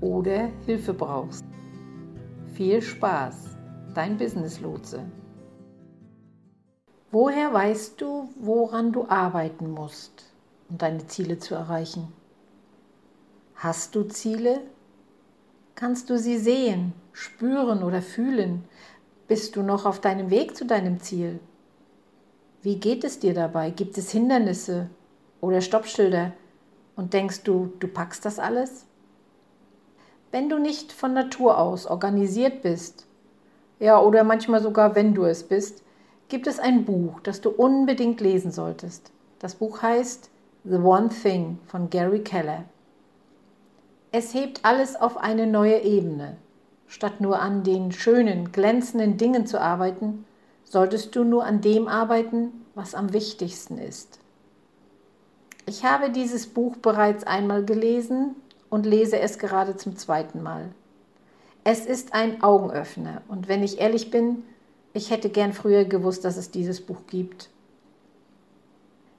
oder Hilfe brauchst. Viel Spaß, dein Business Lotse. Woher weißt du, woran du arbeiten musst, um deine Ziele zu erreichen? Hast du Ziele? Kannst du sie sehen, spüren oder fühlen? Bist du noch auf deinem Weg zu deinem Ziel? Wie geht es dir dabei? Gibt es Hindernisse oder Stoppschilder? Und denkst du, du packst das alles? Wenn du nicht von Natur aus organisiert bist, ja, oder manchmal sogar wenn du es bist, gibt es ein Buch, das du unbedingt lesen solltest. Das Buch heißt The One Thing von Gary Keller. Es hebt alles auf eine neue Ebene. Statt nur an den schönen, glänzenden Dingen zu arbeiten, solltest du nur an dem arbeiten, was am wichtigsten ist. Ich habe dieses Buch bereits einmal gelesen und lese es gerade zum zweiten Mal. Es ist ein Augenöffner und wenn ich ehrlich bin, ich hätte gern früher gewusst, dass es dieses Buch gibt.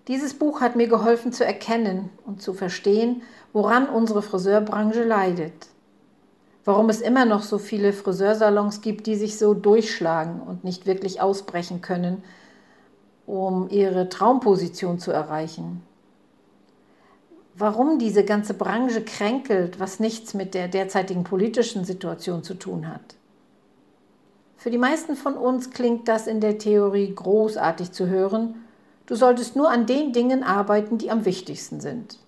Dieses Buch hat mir geholfen zu erkennen und zu verstehen, woran unsere Friseurbranche leidet. Warum es immer noch so viele Friseursalons gibt, die sich so durchschlagen und nicht wirklich ausbrechen können, um ihre Traumposition zu erreichen warum diese ganze Branche kränkelt, was nichts mit der derzeitigen politischen Situation zu tun hat. Für die meisten von uns klingt das in der Theorie großartig zu hören, du solltest nur an den Dingen arbeiten, die am wichtigsten sind.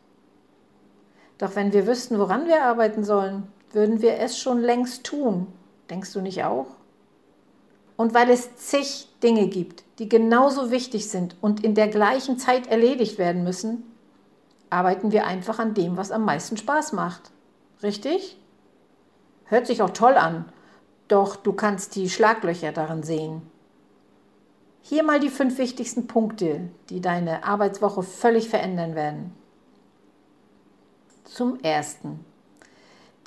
Doch wenn wir wüssten, woran wir arbeiten sollen, würden wir es schon längst tun. Denkst du nicht auch? Und weil es zig Dinge gibt, die genauso wichtig sind und in der gleichen Zeit erledigt werden müssen, arbeiten wir einfach an dem, was am meisten Spaß macht. Richtig? Hört sich auch toll an, doch du kannst die Schlaglöcher darin sehen. Hier mal die fünf wichtigsten Punkte, die deine Arbeitswoche völlig verändern werden. Zum Ersten.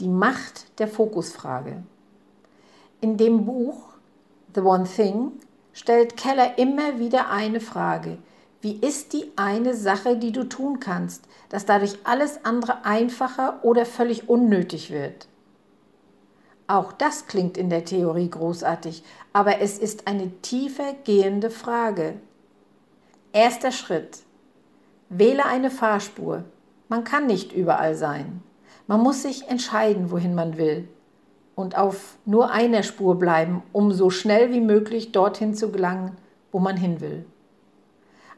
Die Macht der Fokusfrage. In dem Buch The One Thing stellt Keller immer wieder eine Frage, wie ist die eine Sache, die du tun kannst, dass dadurch alles andere einfacher oder völlig unnötig wird? Auch das klingt in der Theorie großartig, aber es ist eine tiefer gehende Frage. Erster Schritt. Wähle eine Fahrspur. Man kann nicht überall sein. Man muss sich entscheiden, wohin man will und auf nur einer Spur bleiben, um so schnell wie möglich dorthin zu gelangen, wo man hin will.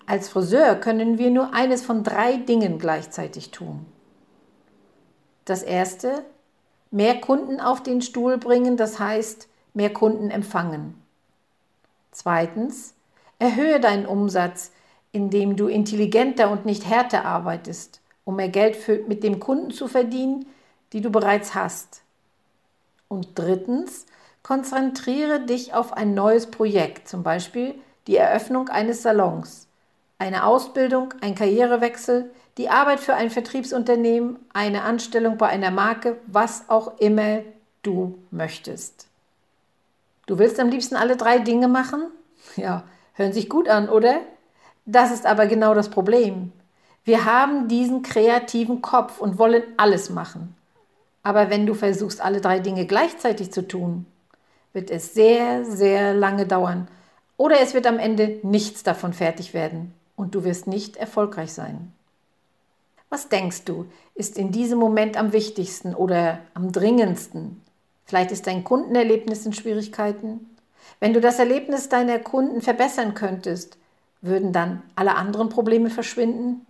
Als Friseur können wir nur eines von drei Dingen gleichzeitig tun. Das erste, mehr Kunden auf den Stuhl bringen, das heißt mehr Kunden empfangen. Zweitens, erhöhe deinen Umsatz, indem du intelligenter und nicht härter arbeitest, um mehr Geld für, mit dem Kunden zu verdienen, die du bereits hast. Und drittens, konzentriere dich auf ein neues Projekt, zum Beispiel die Eröffnung eines Salons eine Ausbildung, ein Karrierewechsel, die Arbeit für ein Vertriebsunternehmen, eine Anstellung bei einer Marke, was auch immer du möchtest. Du willst am liebsten alle drei Dinge machen? Ja, hören sich gut an, oder? Das ist aber genau das Problem. Wir haben diesen kreativen Kopf und wollen alles machen. Aber wenn du versuchst, alle drei Dinge gleichzeitig zu tun, wird es sehr, sehr lange dauern. Oder es wird am Ende nichts davon fertig werden und du wirst nicht erfolgreich sein. Was denkst du, ist in diesem Moment am wichtigsten oder am dringendsten? Vielleicht ist dein Kundenerlebnis in Schwierigkeiten. Wenn du das Erlebnis deiner Kunden verbessern könntest, würden dann alle anderen Probleme verschwinden?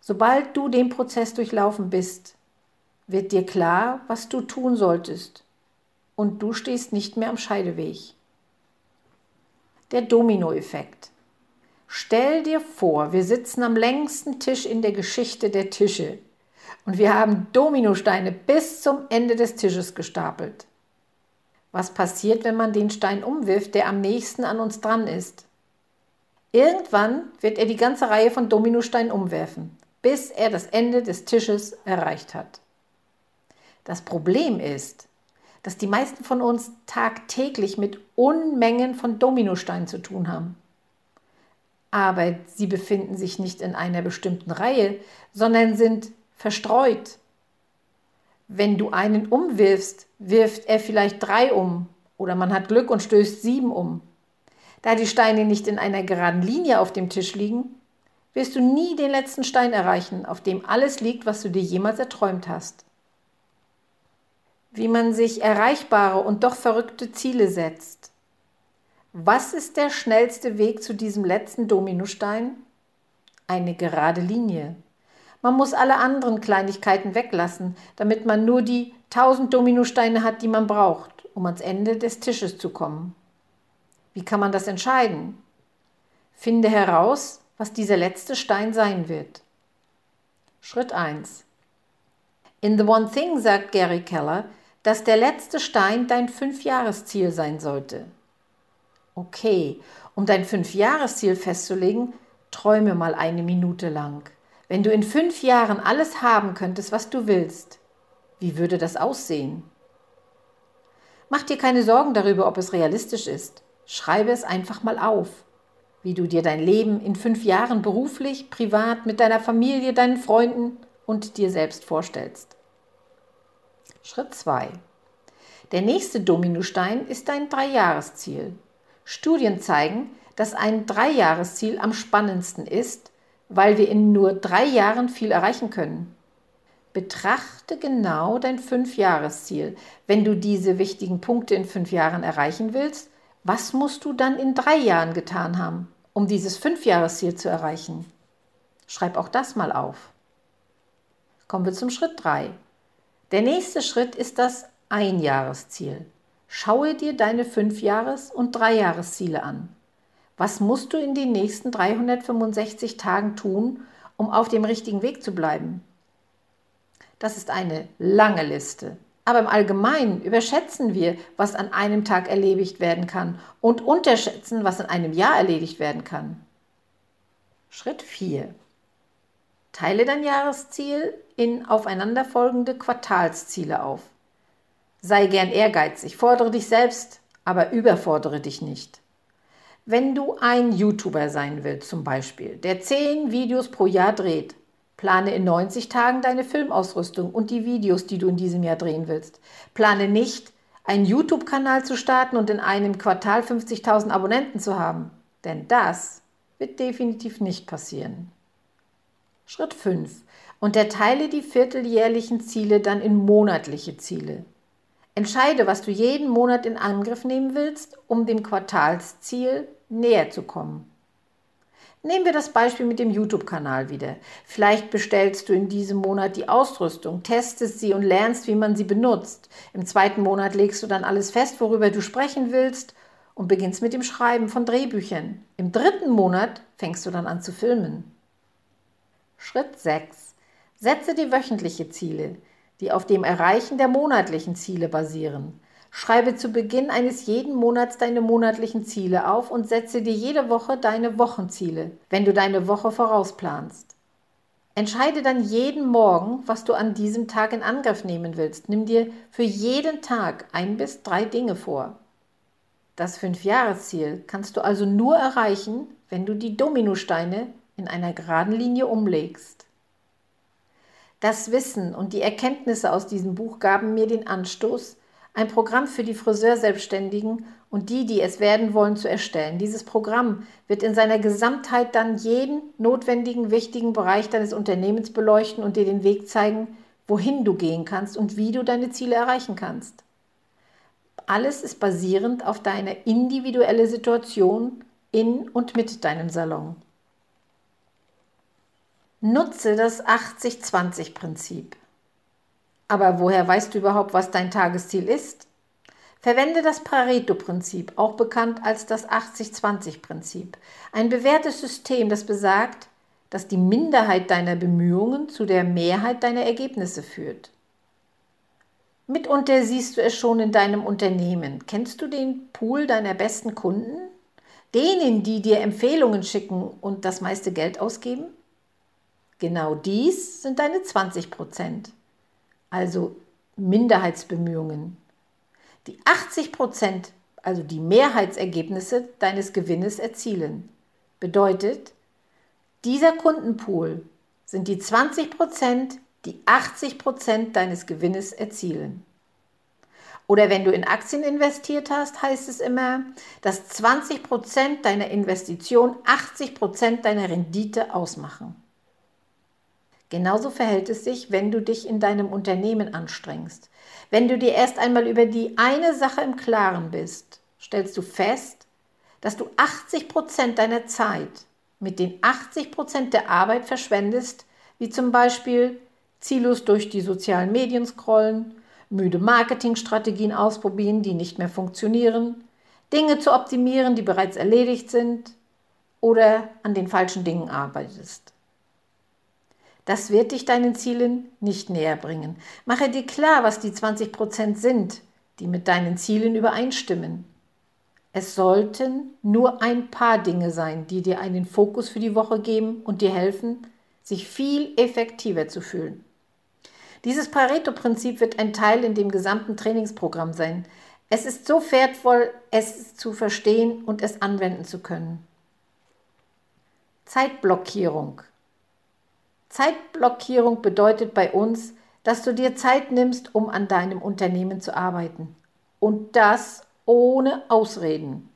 Sobald du den Prozess durchlaufen bist, wird dir klar, was du tun solltest und du stehst nicht mehr am Scheideweg. Der Dominoeffekt. Stell dir vor, wir sitzen am längsten Tisch in der Geschichte der Tische und wir haben Dominosteine bis zum Ende des Tisches gestapelt. Was passiert, wenn man den Stein umwirft, der am nächsten an uns dran ist? Irgendwann wird er die ganze Reihe von Dominosteinen umwerfen, bis er das Ende des Tisches erreicht hat. Das Problem ist, dass die meisten von uns tagtäglich mit Unmengen von Dominosteinen zu tun haben. Aber sie befinden sich nicht in einer bestimmten Reihe, sondern sind verstreut. Wenn du einen umwirfst, wirft er vielleicht drei um oder man hat Glück und stößt sieben um. Da die Steine nicht in einer geraden Linie auf dem Tisch liegen, wirst du nie den letzten Stein erreichen, auf dem alles liegt, was du dir jemals erträumt hast. Wie man sich erreichbare und doch verrückte Ziele setzt. Was ist der schnellste Weg zu diesem letzten Dominostein? Eine gerade Linie. Man muss alle anderen Kleinigkeiten weglassen, damit man nur die tausend Dominosteine hat, die man braucht, um ans Ende des Tisches zu kommen. Wie kann man das entscheiden? Finde heraus, was dieser letzte Stein sein wird. Schritt 1. In The One Thing sagt Gary Keller, dass der letzte Stein dein Fünfjahresziel sein sollte. Okay, um dein Fünfjahresziel festzulegen, träume mal eine Minute lang. Wenn du in fünf Jahren alles haben könntest, was du willst, wie würde das aussehen? Mach dir keine Sorgen darüber, ob es realistisch ist. Schreibe es einfach mal auf, wie du dir dein Leben in fünf Jahren beruflich, privat, mit deiner Familie, deinen Freunden und dir selbst vorstellst. Schritt 2. Der nächste Dominostein ist dein Dreijahresziel. Studien zeigen, dass ein Dreijahresziel am spannendsten ist, weil wir in nur drei Jahren viel erreichen können. Betrachte genau dein Fünfjahresziel. Wenn du diese wichtigen Punkte in fünf Jahren erreichen willst, was musst du dann in drei Jahren getan haben, um dieses Fünfjahresziel zu erreichen? Schreib auch das mal auf. Kommen wir zum Schritt 3. Der nächste Schritt ist das Einjahresziel. Schaue dir deine Fünfjahres- und Dreijahresziele an. Was musst du in den nächsten 365 Tagen tun, um auf dem richtigen Weg zu bleiben? Das ist eine lange Liste. Aber im Allgemeinen überschätzen wir, was an einem Tag erledigt werden kann und unterschätzen, was in einem Jahr erledigt werden kann. Schritt 4. Teile dein Jahresziel in aufeinanderfolgende Quartalsziele auf. Sei gern ehrgeizig, fordere dich selbst, aber überfordere dich nicht. Wenn du ein YouTuber sein willst zum Beispiel, der 10 Videos pro Jahr dreht, plane in 90 Tagen deine Filmausrüstung und die Videos, die du in diesem Jahr drehen willst. Plane nicht, einen YouTube-Kanal zu starten und in einem Quartal 50.000 Abonnenten zu haben, denn das wird definitiv nicht passieren. Schritt 5. Unterteile die vierteljährlichen Ziele dann in monatliche Ziele. Entscheide, was du jeden Monat in Angriff nehmen willst, um dem Quartalsziel näher zu kommen. Nehmen wir das Beispiel mit dem YouTube-Kanal wieder. Vielleicht bestellst du in diesem Monat die Ausrüstung, testest sie und lernst, wie man sie benutzt. Im zweiten Monat legst du dann alles fest, worüber du sprechen willst und beginnst mit dem Schreiben von Drehbüchern. Im dritten Monat fängst du dann an zu filmen. Schritt 6. Setze dir wöchentliche Ziele, die auf dem Erreichen der monatlichen Ziele basieren. Schreibe zu Beginn eines jeden Monats deine monatlichen Ziele auf und setze dir jede Woche deine Wochenziele, wenn du deine Woche vorausplanst. Entscheide dann jeden Morgen, was du an diesem Tag in Angriff nehmen willst. Nimm dir für jeden Tag ein bis drei Dinge vor. Das Fünfjahresziel kannst du also nur erreichen, wenn du die Dominosteine in einer geraden Linie umlegst. Das Wissen und die Erkenntnisse aus diesem Buch gaben mir den Anstoß, ein Programm für die Friseurselbstständigen und die, die es werden wollen, zu erstellen. Dieses Programm wird in seiner Gesamtheit dann jeden notwendigen, wichtigen Bereich deines Unternehmens beleuchten und dir den Weg zeigen, wohin du gehen kannst und wie du deine Ziele erreichen kannst. Alles ist basierend auf deiner individuellen Situation in und mit deinem Salon. Nutze das 80-20-Prinzip. Aber woher weißt du überhaupt, was dein Tagesziel ist? Verwende das Pareto-Prinzip, auch bekannt als das 80-20-Prinzip. Ein bewährtes System, das besagt, dass die Minderheit deiner Bemühungen zu der Mehrheit deiner Ergebnisse führt. Mitunter siehst du es schon in deinem Unternehmen. Kennst du den Pool deiner besten Kunden? Denen, die dir Empfehlungen schicken und das meiste Geld ausgeben? Genau dies sind deine 20 Prozent, also Minderheitsbemühungen. Die 80 Prozent, also die Mehrheitsergebnisse deines Gewinnes erzielen. Bedeutet, dieser Kundenpool sind die 20 Prozent, die 80 Prozent deines Gewinnes erzielen. Oder wenn du in Aktien investiert hast, heißt es immer, dass 20 Prozent deiner Investition 80 Prozent deiner Rendite ausmachen. Genauso verhält es sich, wenn du dich in deinem Unternehmen anstrengst. Wenn du dir erst einmal über die eine Sache im Klaren bist, stellst du fest, dass du 80 Prozent deiner Zeit mit den 80 Prozent der Arbeit verschwendest, wie zum Beispiel ziellos durch die sozialen Medien scrollen, müde Marketingstrategien ausprobieren, die nicht mehr funktionieren, Dinge zu optimieren, die bereits erledigt sind oder an den falschen Dingen arbeitest. Das wird dich deinen Zielen nicht näher bringen. Mache dir klar, was die 20 Prozent sind, die mit deinen Zielen übereinstimmen. Es sollten nur ein paar Dinge sein, die dir einen Fokus für die Woche geben und dir helfen, sich viel effektiver zu fühlen. Dieses Pareto-Prinzip wird ein Teil in dem gesamten Trainingsprogramm sein. Es ist so wertvoll, es zu verstehen und es anwenden zu können. Zeitblockierung. Zeitblockierung bedeutet bei uns, dass du dir Zeit nimmst, um an deinem Unternehmen zu arbeiten. Und das ohne Ausreden.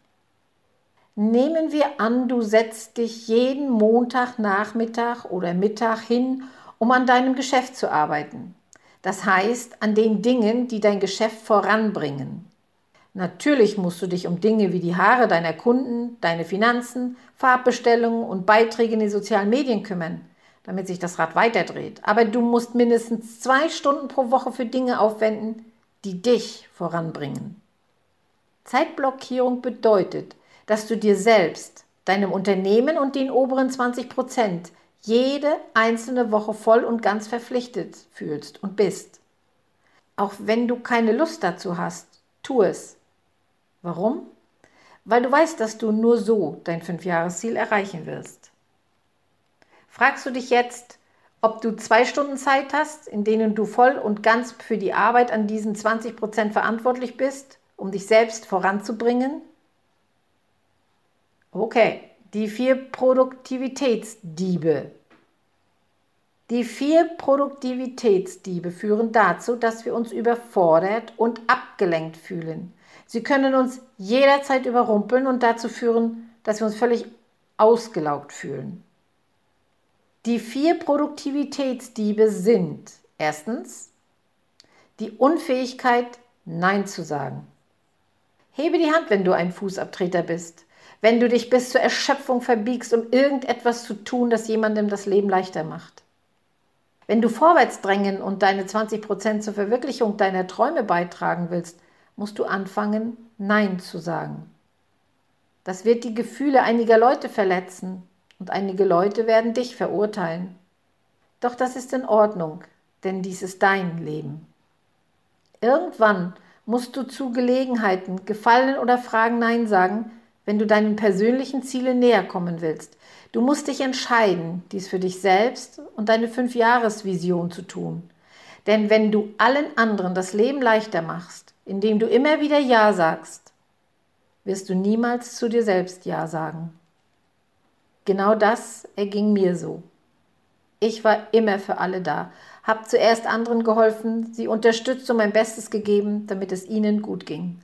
Nehmen wir an, du setzt dich jeden Montagnachmittag oder Mittag hin, um an deinem Geschäft zu arbeiten. Das heißt, an den Dingen, die dein Geschäft voranbringen. Natürlich musst du dich um Dinge wie die Haare deiner Kunden, deine Finanzen, Farbbestellungen und Beiträge in den sozialen Medien kümmern damit sich das Rad weiterdreht. Aber du musst mindestens zwei Stunden pro Woche für Dinge aufwenden, die dich voranbringen. Zeitblockierung bedeutet, dass du dir selbst, deinem Unternehmen und den oberen 20 Prozent jede einzelne Woche voll und ganz verpflichtet fühlst und bist. Auch wenn du keine Lust dazu hast, tu es. Warum? Weil du weißt, dass du nur so dein Fünfjahresziel erreichen wirst. Fragst du dich jetzt, ob du zwei Stunden Zeit hast, in denen du voll und ganz für die Arbeit an diesen 20 Prozent verantwortlich bist, um dich selbst voranzubringen? Okay, die vier Produktivitätsdiebe. Die vier Produktivitätsdiebe führen dazu, dass wir uns überfordert und abgelenkt fühlen. Sie können uns jederzeit überrumpeln und dazu führen, dass wir uns völlig ausgelaugt fühlen. Die vier Produktivitätsdiebe sind erstens die Unfähigkeit, Nein zu sagen. Hebe die Hand, wenn du ein Fußabtreter bist, wenn du dich bis zur Erschöpfung verbiegst, um irgendetwas zu tun, das jemandem das Leben leichter macht. Wenn du vorwärts drängen und deine 20 Prozent zur Verwirklichung deiner Träume beitragen willst, musst du anfangen, Nein zu sagen. Das wird die Gefühle einiger Leute verletzen und einige Leute werden dich verurteilen. Doch das ist in Ordnung, denn dies ist dein Leben. Irgendwann musst du zu Gelegenheiten, Gefallen oder Fragen Nein sagen, wenn du deinen persönlichen Zielen näher kommen willst. Du musst dich entscheiden, dies für dich selbst und deine Fünfjahresvision zu tun. Denn wenn du allen anderen das Leben leichter machst, indem du immer wieder Ja sagst, wirst du niemals zu dir selbst Ja sagen. Genau das erging mir so. Ich war immer für alle da, habe zuerst anderen geholfen, sie unterstützt und mein Bestes gegeben, damit es ihnen gut ging.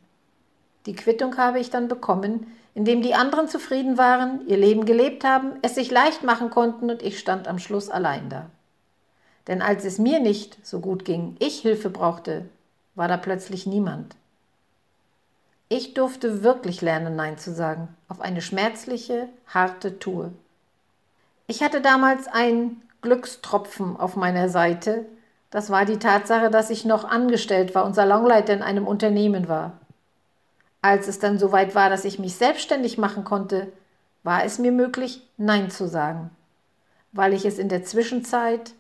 Die Quittung habe ich dann bekommen, indem die anderen zufrieden waren, ihr Leben gelebt haben, es sich leicht machen konnten und ich stand am Schluss allein da. Denn als es mir nicht so gut ging, ich Hilfe brauchte, war da plötzlich niemand. Ich durfte wirklich lernen, Nein zu sagen, auf eine schmerzliche, harte Tour. Ich hatte damals einen Glückstropfen auf meiner Seite. Das war die Tatsache, dass ich noch angestellt war und Salonleiter in einem Unternehmen war. Als es dann soweit war, dass ich mich selbstständig machen konnte, war es mir möglich, Nein zu sagen, weil ich es in der Zwischenzeit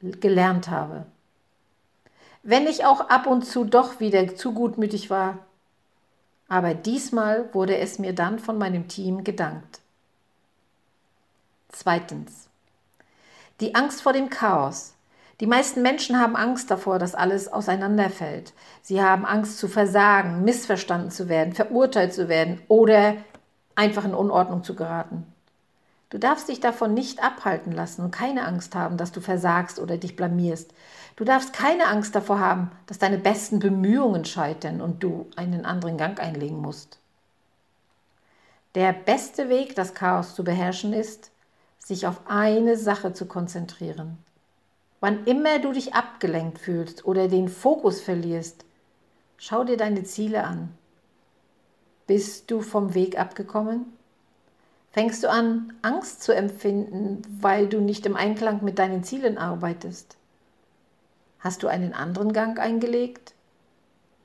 gelernt habe. Wenn ich auch ab und zu doch wieder zu gutmütig war, aber diesmal wurde es mir dann von meinem Team gedankt. Zweitens. Die Angst vor dem Chaos. Die meisten Menschen haben Angst davor, dass alles auseinanderfällt. Sie haben Angst zu versagen, missverstanden zu werden, verurteilt zu werden oder einfach in Unordnung zu geraten. Du darfst dich davon nicht abhalten lassen und keine Angst haben, dass du versagst oder dich blamierst. Du darfst keine Angst davor haben, dass deine besten Bemühungen scheitern und du einen anderen Gang einlegen musst. Der beste Weg, das Chaos zu beherrschen, ist, sich auf eine Sache zu konzentrieren. Wann immer du dich abgelenkt fühlst oder den Fokus verlierst, schau dir deine Ziele an. Bist du vom Weg abgekommen? Fängst du an, Angst zu empfinden, weil du nicht im Einklang mit deinen Zielen arbeitest? Hast du einen anderen Gang eingelegt?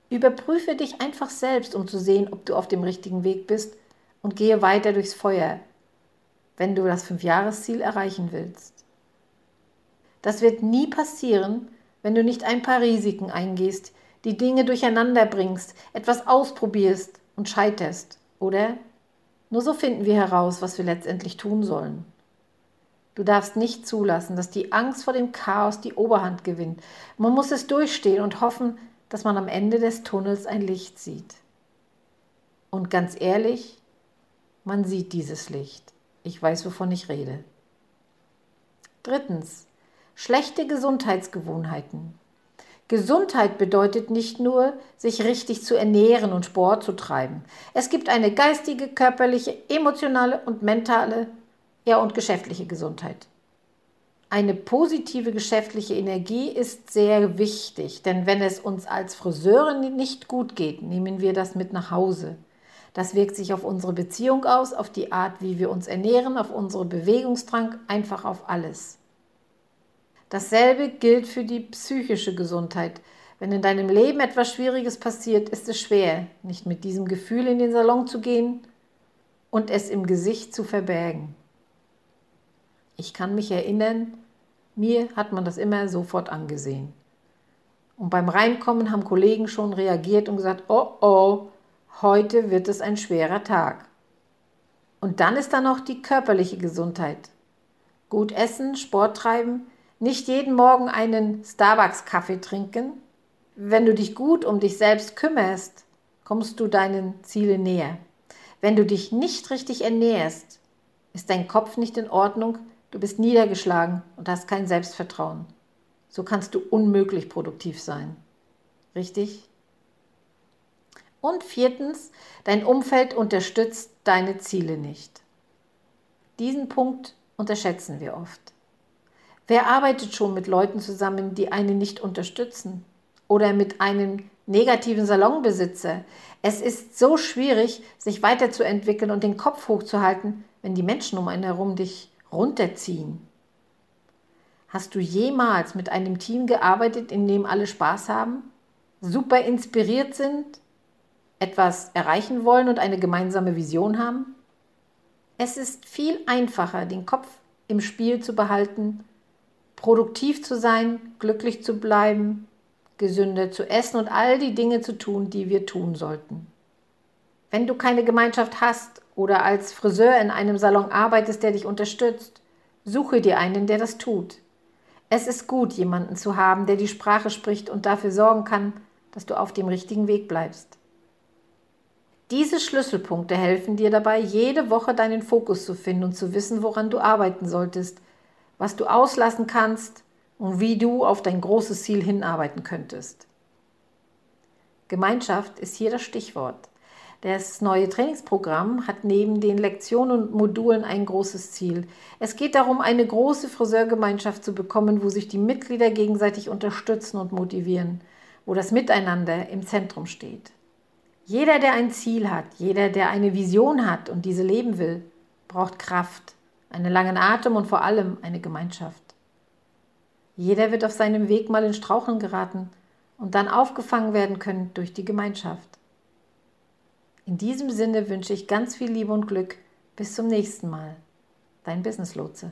Überprüfe dich einfach selbst, um zu sehen, ob du auf dem richtigen Weg bist und gehe weiter durchs Feuer, wenn du das Fünfjahresziel erreichen willst. Das wird nie passieren, wenn du nicht ein paar Risiken eingehst, die Dinge durcheinander bringst, etwas ausprobierst und scheiterst, oder? Nur so finden wir heraus, was wir letztendlich tun sollen. Du darfst nicht zulassen, dass die Angst vor dem Chaos die Oberhand gewinnt. Man muss es durchstehen und hoffen, dass man am Ende des Tunnels ein Licht sieht. Und ganz ehrlich, man sieht dieses Licht. Ich weiß, wovon ich rede. Drittens, schlechte Gesundheitsgewohnheiten. Gesundheit bedeutet nicht nur, sich richtig zu ernähren und Sport zu treiben. Es gibt eine geistige, körperliche, emotionale und mentale, ja und geschäftliche Gesundheit. Eine positive geschäftliche Energie ist sehr wichtig, denn wenn es uns als Friseurin nicht gut geht, nehmen wir das mit nach Hause. Das wirkt sich auf unsere Beziehung aus, auf die Art, wie wir uns ernähren, auf unsere Bewegungsdrang, einfach auf alles. Dasselbe gilt für die psychische Gesundheit. Wenn in deinem Leben etwas Schwieriges passiert, ist es schwer, nicht mit diesem Gefühl in den Salon zu gehen und es im Gesicht zu verbergen. Ich kann mich erinnern, mir hat man das immer sofort angesehen. Und beim Reinkommen haben Kollegen schon reagiert und gesagt, oh oh, heute wird es ein schwerer Tag. Und dann ist da noch die körperliche Gesundheit. Gut essen, Sport treiben, nicht jeden Morgen einen Starbucks-Kaffee trinken. Wenn du dich gut um dich selbst kümmerst, kommst du deinen Zielen näher. Wenn du dich nicht richtig ernährst, ist dein Kopf nicht in Ordnung, du bist niedergeschlagen und hast kein Selbstvertrauen. So kannst du unmöglich produktiv sein. Richtig? Und viertens, dein Umfeld unterstützt deine Ziele nicht. Diesen Punkt unterschätzen wir oft. Wer arbeitet schon mit Leuten zusammen, die einen nicht unterstützen? Oder mit einem negativen Salonbesitzer? Es ist so schwierig, sich weiterzuentwickeln und den Kopf hochzuhalten, wenn die Menschen um einen herum dich runterziehen. Hast du jemals mit einem Team gearbeitet, in dem alle Spaß haben, super inspiriert sind, etwas erreichen wollen und eine gemeinsame Vision haben? Es ist viel einfacher, den Kopf im Spiel zu behalten, produktiv zu sein, glücklich zu bleiben, gesünder zu essen und all die Dinge zu tun, die wir tun sollten. Wenn du keine Gemeinschaft hast oder als Friseur in einem Salon arbeitest, der dich unterstützt, suche dir einen, der das tut. Es ist gut, jemanden zu haben, der die Sprache spricht und dafür sorgen kann, dass du auf dem richtigen Weg bleibst. Diese Schlüsselpunkte helfen dir dabei, jede Woche deinen Fokus zu finden und zu wissen, woran du arbeiten solltest, was du auslassen kannst und wie du auf dein großes Ziel hinarbeiten könntest. Gemeinschaft ist hier das Stichwort. Das neue Trainingsprogramm hat neben den Lektionen und Modulen ein großes Ziel. Es geht darum, eine große Friseurgemeinschaft zu bekommen, wo sich die Mitglieder gegenseitig unterstützen und motivieren, wo das Miteinander im Zentrum steht. Jeder, der ein Ziel hat, jeder, der eine Vision hat und diese leben will, braucht Kraft, einen langen Atem und vor allem eine Gemeinschaft. Jeder wird auf seinem Weg mal in Straucheln geraten und dann aufgefangen werden können durch die Gemeinschaft. In diesem Sinne wünsche ich ganz viel Liebe und Glück. Bis zum nächsten Mal. Dein Business Lotse.